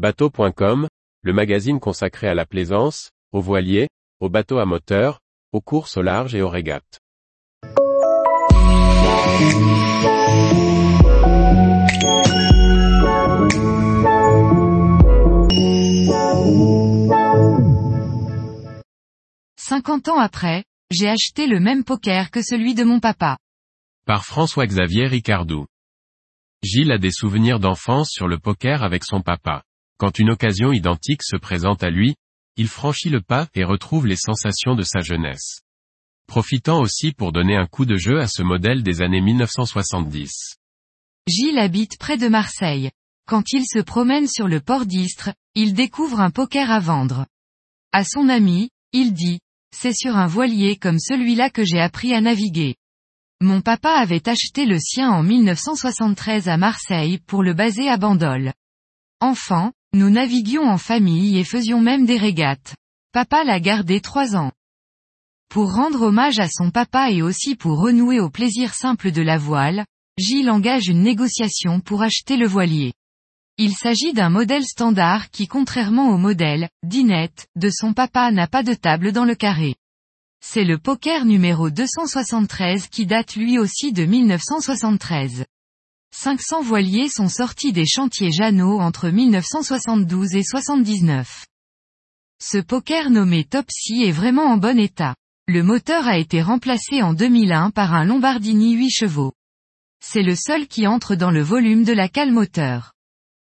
Bateau.com, le magazine consacré à la plaisance, aux voiliers, aux bateaux à moteur, aux courses au large et aux régates. Cinquante ans après, j'ai acheté le même poker que celui de mon papa. Par François-Xavier Ricardou. Gilles a des souvenirs d'enfance sur le poker avec son papa. Quand une occasion identique se présente à lui, il franchit le pas et retrouve les sensations de sa jeunesse. Profitant aussi pour donner un coup de jeu à ce modèle des années 1970. Gilles habite près de Marseille. Quand il se promène sur le port d'Istre, il découvre un poker à vendre. À son ami, il dit, c'est sur un voilier comme celui-là que j'ai appris à naviguer. Mon papa avait acheté le sien en 1973 à Marseille pour le baser à Bandol. Enfant, nous naviguions en famille et faisions même des régates. Papa l'a gardé trois ans. Pour rendre hommage à son papa et aussi pour renouer au plaisir simple de la voile, Gilles engage une négociation pour acheter le voilier. Il s'agit d'un modèle standard qui contrairement au modèle, dinette, de son papa n'a pas de table dans le carré. C'est le poker numéro 273 qui date lui aussi de 1973. 500 voiliers sont sortis des chantiers Jeannot entre 1972 et 79. Ce poker nommé Topsy est vraiment en bon état. Le moteur a été remplacé en 2001 par un Lombardini 8 chevaux. C'est le seul qui entre dans le volume de la cale moteur.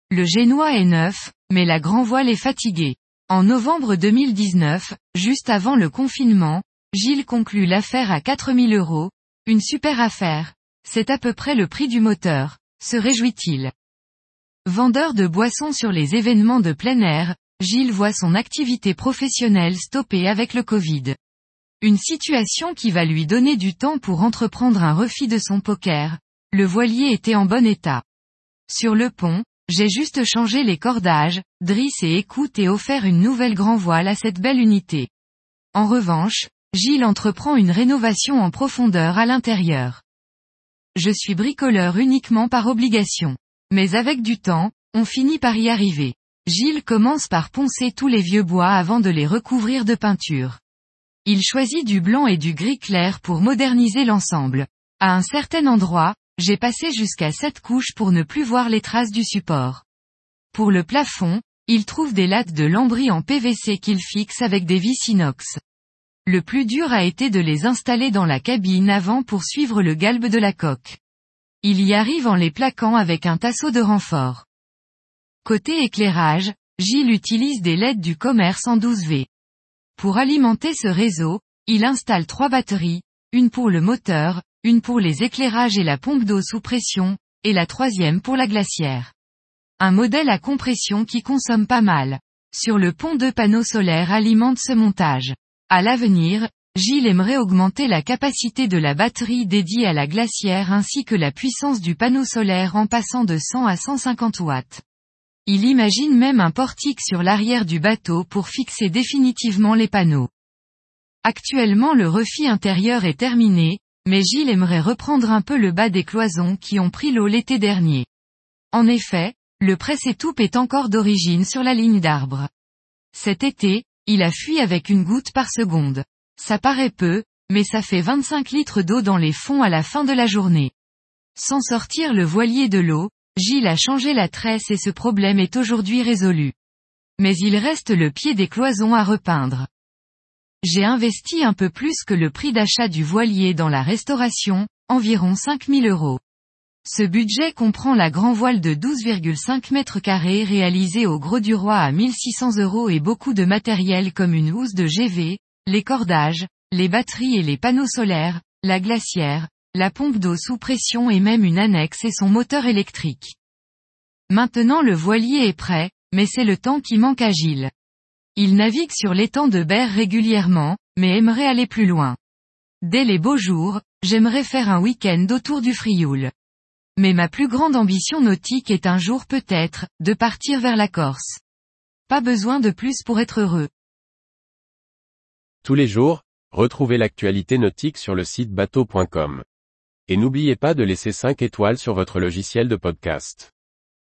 Le génois est neuf, mais la grand voile est fatiguée. En novembre 2019, juste avant le confinement, Gilles conclut l'affaire à 4000 euros, une super affaire, c'est à peu près le prix du moteur, se réjouit-il. Vendeur de boissons sur les événements de plein air, Gilles voit son activité professionnelle stoppée avec le Covid. Une situation qui va lui donner du temps pour entreprendre un refit de son poker. Le voilier était en bon état. Sur le pont, j'ai juste changé les cordages, drisse et écoute et offert une nouvelle grand voile à cette belle unité. En revanche, Gilles entreprend une rénovation en profondeur à l'intérieur. Je suis bricoleur uniquement par obligation. Mais avec du temps, on finit par y arriver. Gilles commence par poncer tous les vieux bois avant de les recouvrir de peinture. Il choisit du blanc et du gris clair pour moderniser l'ensemble. À un certain endroit, j'ai passé jusqu'à sept couches pour ne plus voir les traces du support. Pour le plafond, il trouve des lattes de lambris en PVC qu'il fixe avec des vis inox. Le plus dur a été de les installer dans la cabine avant pour suivre le galbe de la coque. Il y arrive en les plaquant avec un tasseau de renfort. Côté éclairage, Gilles utilise des LED du commerce en 12V. Pour alimenter ce réseau, il installe trois batteries, une pour le moteur, une pour les éclairages et la pompe d'eau sous pression, et la troisième pour la glacière. Un modèle à compression qui consomme pas mal. Sur le pont deux panneaux solaires alimentent ce montage. À l'avenir, Gilles aimerait augmenter la capacité de la batterie dédiée à la glacière ainsi que la puissance du panneau solaire en passant de 100 à 150 watts. Il imagine même un portique sur l'arrière du bateau pour fixer définitivement les panneaux. Actuellement le refit intérieur est terminé, mais Gilles aimerait reprendre un peu le bas des cloisons qui ont pris l'eau l'été dernier. En effet, le presse-étoupe est encore d'origine sur la ligne d'arbre. Cet été, il a fui avec une goutte par seconde. Ça paraît peu, mais ça fait 25 litres d'eau dans les fonds à la fin de la journée. Sans sortir le voilier de l'eau, Gilles a changé la tresse et ce problème est aujourd'hui résolu. Mais il reste le pied des cloisons à repeindre. J'ai investi un peu plus que le prix d'achat du voilier dans la restauration, environ 5000 euros. Ce budget comprend la grand voile de 12,5 mètres carrés réalisée au Gros du Roi à 1600 euros et beaucoup de matériel comme une housse de GV, les cordages, les batteries et les panneaux solaires, la glacière, la pompe d'eau sous pression et même une annexe et son moteur électrique. Maintenant le voilier est prêt, mais c'est le temps qui manque à Gilles. Il navigue sur l'étang de Berre régulièrement, mais aimerait aller plus loin. Dès les beaux jours, j'aimerais faire un week-end autour du Frioul. Mais ma plus grande ambition nautique est un jour peut-être, de partir vers la Corse. Pas besoin de plus pour être heureux. Tous les jours, retrouvez l'actualité nautique sur le site bateau.com. Et n'oubliez pas de laisser 5 étoiles sur votre logiciel de podcast.